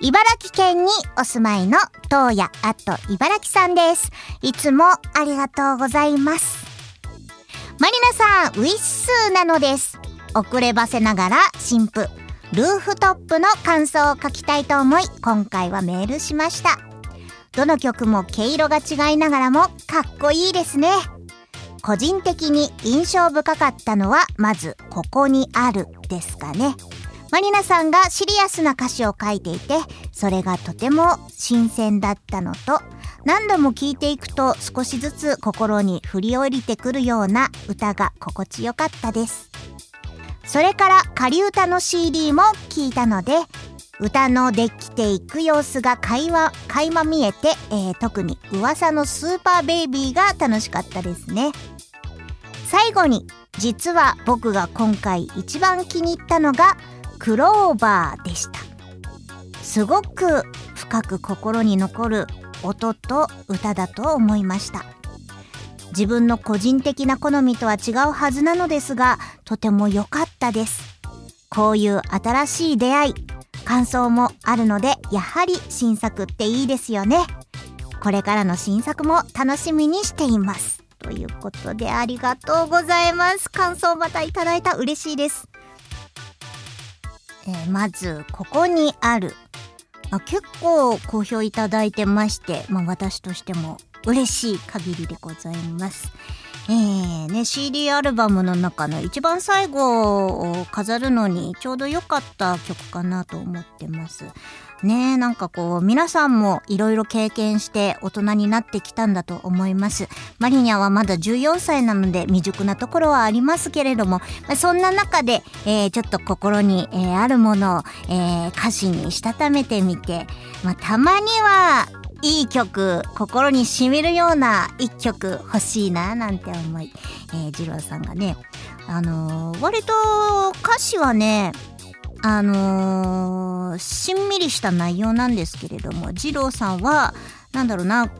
茨城県にお住まいの東野あと茨城さんです。いつもありがとうございます。マリナさんウィッスーなのです。遅ればせながら新婦ルーフトップの感想を書きたいと思い今回はメールしました。どの曲も毛色が違いながらもかっこいいですね。個人的に印象深かったのはまず「ここにある」ですかね。マリナさんがシリアスな歌詞を書いていてそれがとても新鮮だったのと何度も聴いていくと少しずつ心に振り降りてくるような歌が心地よかったです。それから仮歌の CD も聞いたので歌のできていく様子が垣間垣間見えて、えー特に噂のスーパーベイビーが楽しかったですね。最後に実は僕が今回一番気に入ったのがクローバーでした。すごく深く心に残る音と歌だと思いました。自分の個人的な好みとは違うはずなのですがとても良かったです。こういう新しい出会い感想もあるのでやはり新作っていいですよね。これからの新作も楽しみにしています。ということでありがとうございます。感想またいただいた嬉しいです、えーまずここにある。あ結構好評いただいてまして、まあ、私としても嬉しい限りでございます。えーね、CD アルバムの中の一番最後を飾るのにちょうど良かった曲かなと思ってます。ねえ、なんかこう、皆さんもいろいろ経験して大人になってきたんだと思います。マリニャはまだ14歳なので未熟なところはありますけれども、まあそんな中で、えーちょっと心に、えーあるものを、えー歌詞にしたためてみて、まあ、たまにはいい曲、心に染みるような一曲欲しいななんて思い、えー、二郎さんがね、あのー割と歌詞はね、あのーしんみりした内容なんですけれども、二郎さんは、なんだろうな、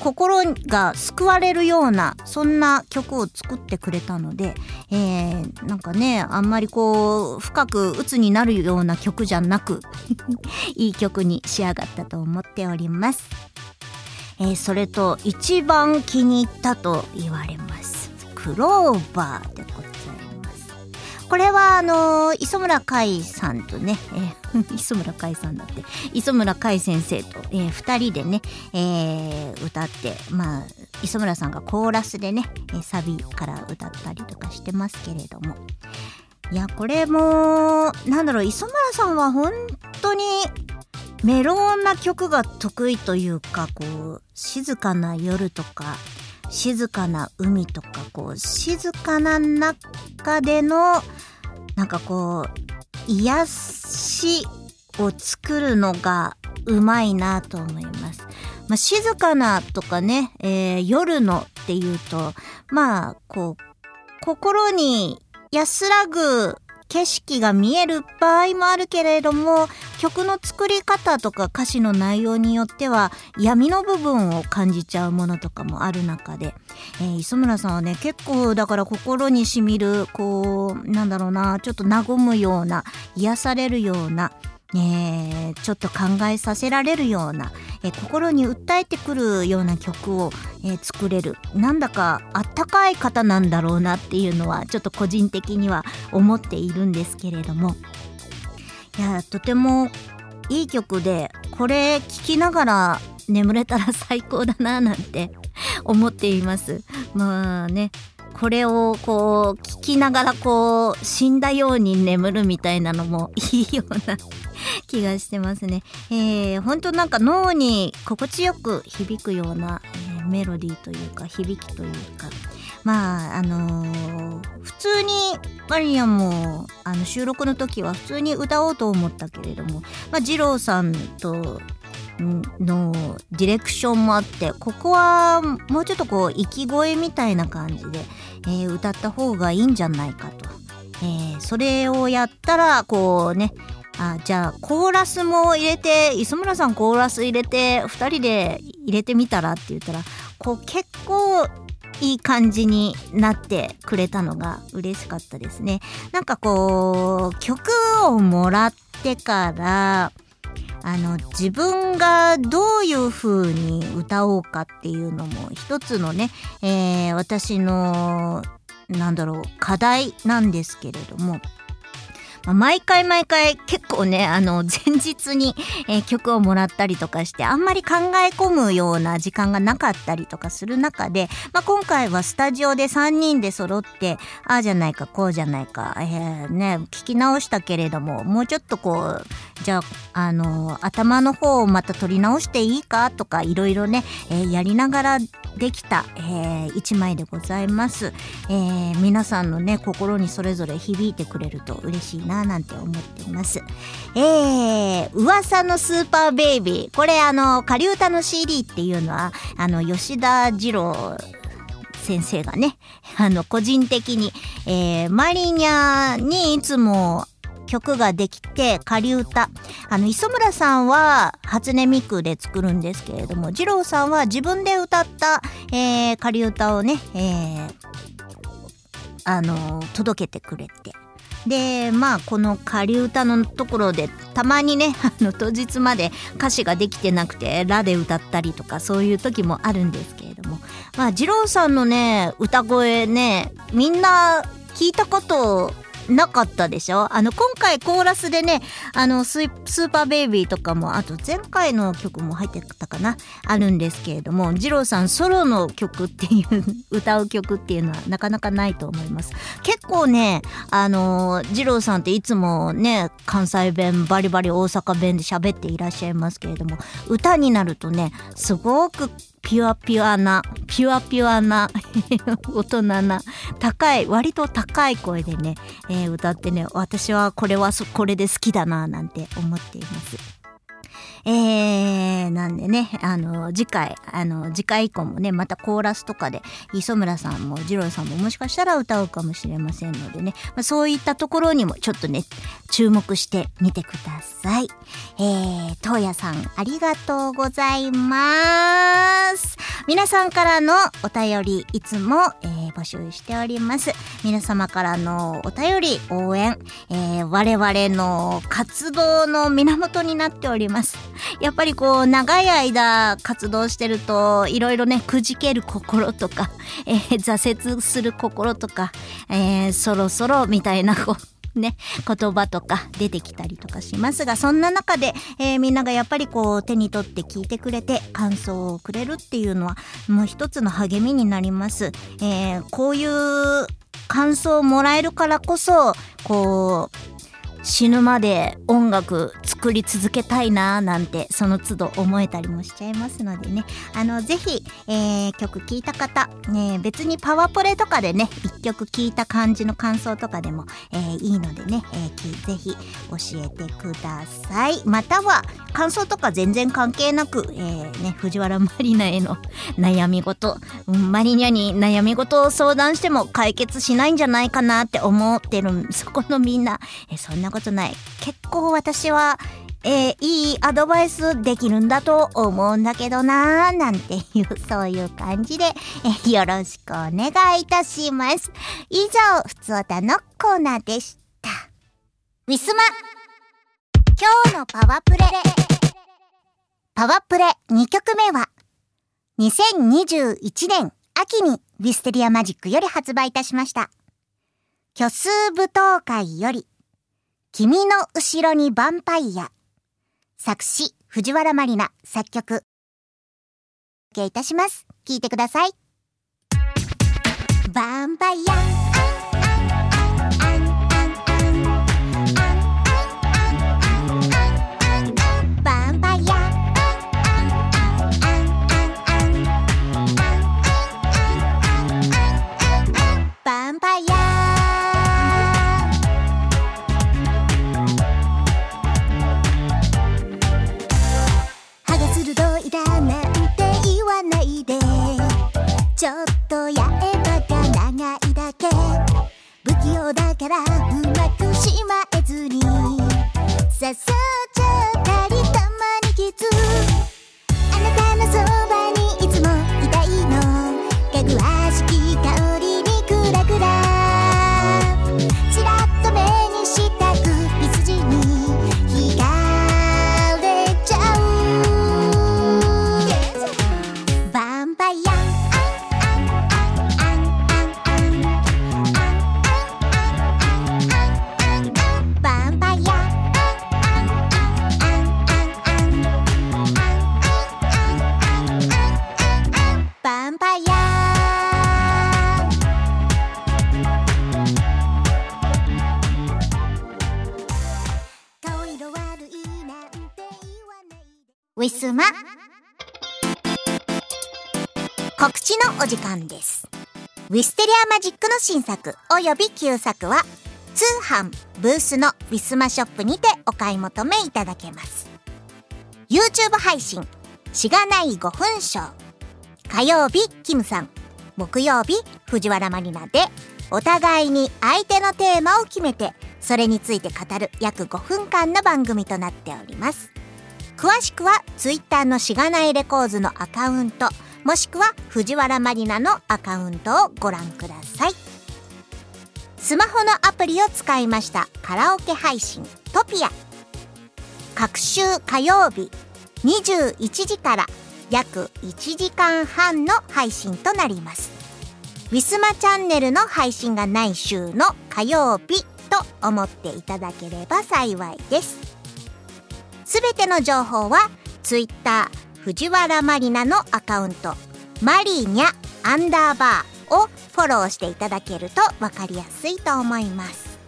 心が救われるような、そんな曲を作ってくれたので、えー、なんかね、あんまりこう、深く鬱になるような曲じゃなく、[laughs] いい曲に仕上がったと思っております。えーそれと、一番気に入ったと言われます。クローバーでございます。これはあのー磯村海さんとね、えー [laughs] 磯村海さんだって磯村海先生と、えー人でね、え歌ってまあ磯村さんがコーラスでね、サビから歌ったりとかしてますけれどもいやこれもなんだろう磯村さんは本当にメロンな曲が得意というかこう静かな夜とか静かな海とかこう静かな中でのなんかこう癒しを作るのがうまいなと思います。まあ、静かなとかね、えー夜のっていうとまあこう心に安らぐ景色が見える場合もあるけれども曲の作り方とか歌詞の内容によっては闇の部分を感じちゃうものとかもある中で、えー磯村さんはね結構だから心にしみるこうなんだろうなちょっと和むような癒されるようなえーちょっと考えさせられるような、え心に訴えてくるような曲を、え作れるなんだかあったかい方なんだろうなっていうのはちょっと個人的には思っているんですけれどもいやとてもいい曲でこれ聴きながら眠れたら最高だななんて思っています。まあね、これをこう聞きながらこう死んだように眠るみたいなのもいいような気がしてますね。えー、本当なんか脳に心地よく響くような、えーメロディーというか響きというか。まああのー普通にマリアもあの収録の時は普通に歌おうと思ったけれども、まあ、二郎さんとのディレクションもあってここはもうちょっとこう息声みたいな感じで、えー歌った方がいいんじゃないかと、えーそれをやったらこうねあじゃあコーラスも入れて磯村さんコーラス入れて2人で入れてみたらって言ったらこう結構いい感じになってくれたのが嬉しかったですね。なんかこう曲をもらってからあの自分がどういう風に歌おうかっていうのも一つのね、えー私のなんだろう課題なんですけれどもまあ毎回毎回結構ね、あの、[laughs] 前日に、えー曲をもらったりとかして、あんまり考え込むような時間がなかったりとかする中で、まあ、今回はスタジオで3人で揃って、ああじゃないか、こうじゃないか、えーね、聞き直したけれども、もうちょっとこう、じゃあ、あの、頭の方をまた取り直していいかとか、いろいろね、えーやりながらできた、えー一枚でございます。えー皆さんのね、心にそれぞれ響いてくれると嬉しいな、なんて思っています。えー、噂のスーパーベイビー。これあの、仮歌の CD っていうのは、あの、吉田二郎先生がね、あの、個人的に、えーマリニャにいつも曲ができて仮歌。あの磯村さんは初音ミクで作るんですけれども二郎さんは自分で歌った、えー仮歌をね、えーあの届けてくれて。でまあこの仮歌のところでたまにね [laughs] あの当日まで歌詞ができてなくて「ラ」で歌ったりとかそういう時もあるんですけれども。まあ二郎さんのね歌声ねみんな聞いたことなかったでしょ？あの今回コーラスでねあのスーパーベイビーとかもあと前回の曲も入ってたかな？あるんですけれども二郎さんソロの曲っていう歌う曲っていうのはなかなかないと思います。結構ねあの二郎さんっていつもね関西弁バリバリ大阪弁で喋っていらっしゃいますけれども歌になるとねすごくピュアピュアなピュアピュアな [laughs] 大人な高い割と高い声でね、えー歌ってね私はこれはこれで好きだななんて思っています。えー、なんでね、あの、次回、あの、次回以降もね、またコーラスとかで、磯村さんも二郎さんももしかしたら歌うかもしれませんのでね、まあ、そういったところにもちょっとね、注目してみてください。えー、東野さん、ありがとうございます。皆さんからのお便り、いつも、えー募集しております。皆様からのお便り、応援、えー我々の活動の源になっております。やっぱりこう、長い間活動してると、いろいろね、くじける心とか、えー挫折する心とか、えそろそろみたいな、こう、ね、言葉とか出てきたりとかしますが、そんな中で、えーみんながやっぱりこう手に取って聞いてくれて感想をくれるっていうのはもう一つの励みになります。えーこういう感想をもらえるからこそ、こう、死ぬまで音楽作り続けたいななんてその都度思えたりもしちゃいますのでね。あのぜひ、えー曲聴いた方、ね、別にパワポレとかでね一曲聴いた感じの感想とかでも、えーいいのでね、えーぜひ教えてください。または感想とか全然関係なく、えーね、藤原マリナへの [laughs] 悩み事うんマリニャに悩み事を相談しても解決しないんじゃないかなって思ってるそこのみんなえそんなことない。結構私はえーいいアドバイスできるんだと思うんだけどなーなんていうそういう感じで、えーよろしくお願いいたします。以上ふつおたのコーナーでした。ウィスマ今日のパワープレ。パワープレ2曲目は2021年秋にウィステリアマジックより発売いたしました。虚数舞踏会より君の後ろにヴァンパイア。作詞、藤原まりな、作曲。お受けいたします。聞いてください。ヴァンパイア。さウィスマ。告知のお時間です。ウィステリアマジックの新作および旧作は通販ブースのウィスマショップにてお買い求めいただけます。YouTube 配信しがない5分ショー火曜日キムさん。木曜日藤原マリナで。お互いに相手のテーマを決めてそれについて語る約5分間の番組となっております。詳しくは Twitter のしがないレコーズのアカウントもしくは藤原マリナのアカウントをご覧ください。スマホのアプリを使いましたカラオケ配信トピア。各週火曜日21時から約1時間半の配信となります。ウィスマチャンネルの配信がない週の火曜日と思っていただければ幸いです。すべての情報は Twitter 藤原マリナのアカウントマリーニャアンダーバーをフォローしていただけるとわかりやすいと思います。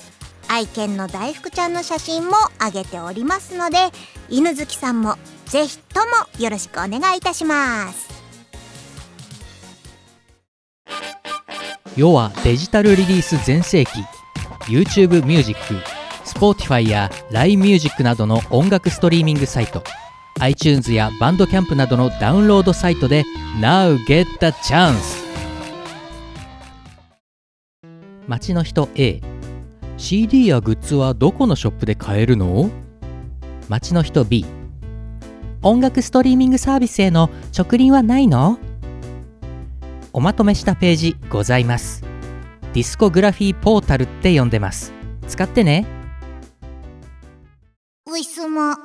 愛犬の大福ちゃんの写真も上げておりますので犬好きさんもぜひともよろしくお願いいたします。世はデジタルリリース全盛期。YouTube ミュージック Spotify や LINE ミュージックなどの音楽ストリーミングサイト iTunes やバンドキャンプなどのダウンロードサイトで Now get the chance 街の人 A CD やグッズはどこのショップで買えるの？街の人 B 音楽ストリーミングサービスへの直輪はないの？おまとめしたページございます。ディスコグラフィーポータルって呼んでます。使ってね。ウィスマ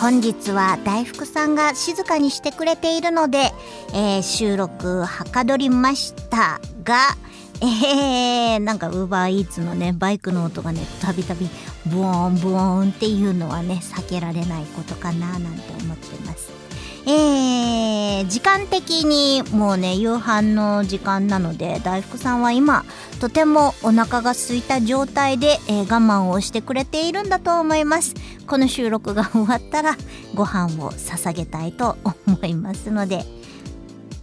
本日は大福さんが静かにしてくれているので、えー収録はかどりましたが、えー、なんかウーバーイーツのねバイクの音がねたびたびブオーンブオーンっていうのはね避けられないことかななんて思ってます。えー、時間的にもうね夕飯の時間なので大福さんは今とてもお腹が空いた状態で、えー我慢をしてくれているんだと思います。この収録が終わったらご飯を捧げたいと思いますので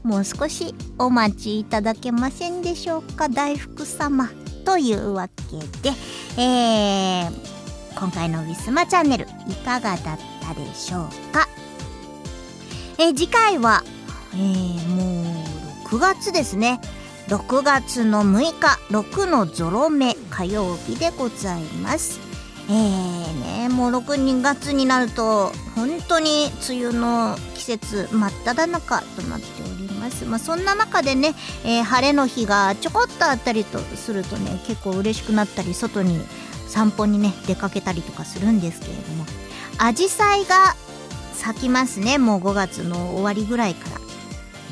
もう少しお待ちいただけませんでしょうか？大福様というわけで、えー今回の「ウィスマチャンネル」いかがだったでしょうか？えー次回は、えーもう6月ですね。6月の6日6のゾロ目火曜日でございます。えーねもう6月になると本当に梅雨の季節真っ只中となっております。まあそんな中でね、えー晴れの日がちょこっとあったりとするとね結構嬉しくなったり外に散歩にね出かけたりとかするんですけれども。アジサイが咲きますねもう5月の終わりぐらいから。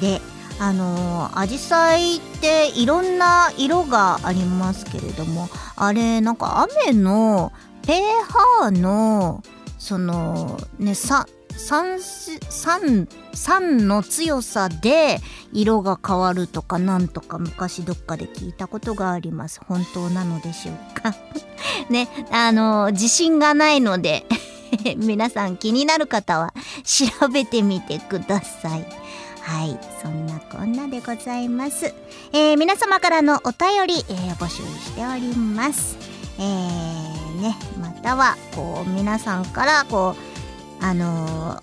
であのー、アジサイっていろんな色がありますけれどもあれなんか雨の pH のそのねさ酸酸酸の強さで色が変わるとかなんとか昔どっかで聞いたことがあります。本当なのでしょうか？[laughs] ねあの自信がないので [laughs] 皆さん気になる方は調べてみてください。はいそんなこんなでございます、えー皆様からのお便り、えー募集しております。えーねまたはこう皆さんからこうあのー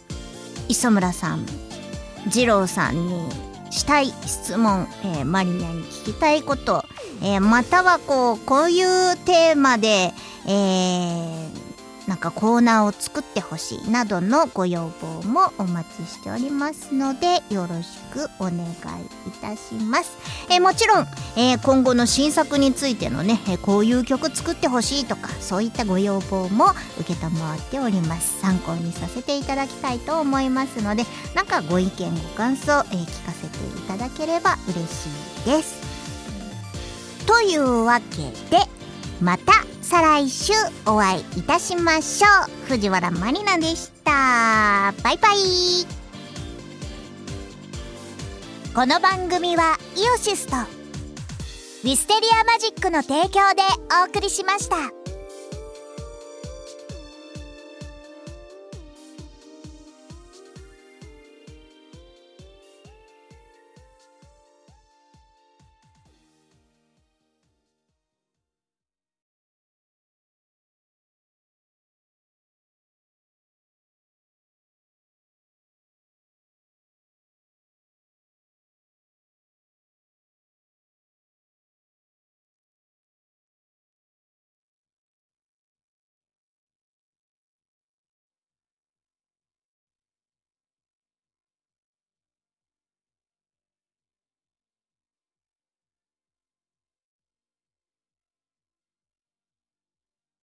磯村さん二郎さんにしたい質問、えーマリナに聞きたいこと、えーまたはこうこういうテーマで、えーなんかコーナーを作ってほしいなどのご要望もお待ちしておりますのでよろしくお願いいたします。えーもちろん、えー今後の新作についてのね、えーこういう曲作ってほしいとかそういったご要望も承っております参考にさせていただきたいと思いますのでなんかご意見ご感想、え聞かせていただければ嬉しいですというわけでまた再来週お会いいたしましょう。藤原まりなでした。バイバイ。この番組はイオシスとウィステリアマジックの提供でお送りしました。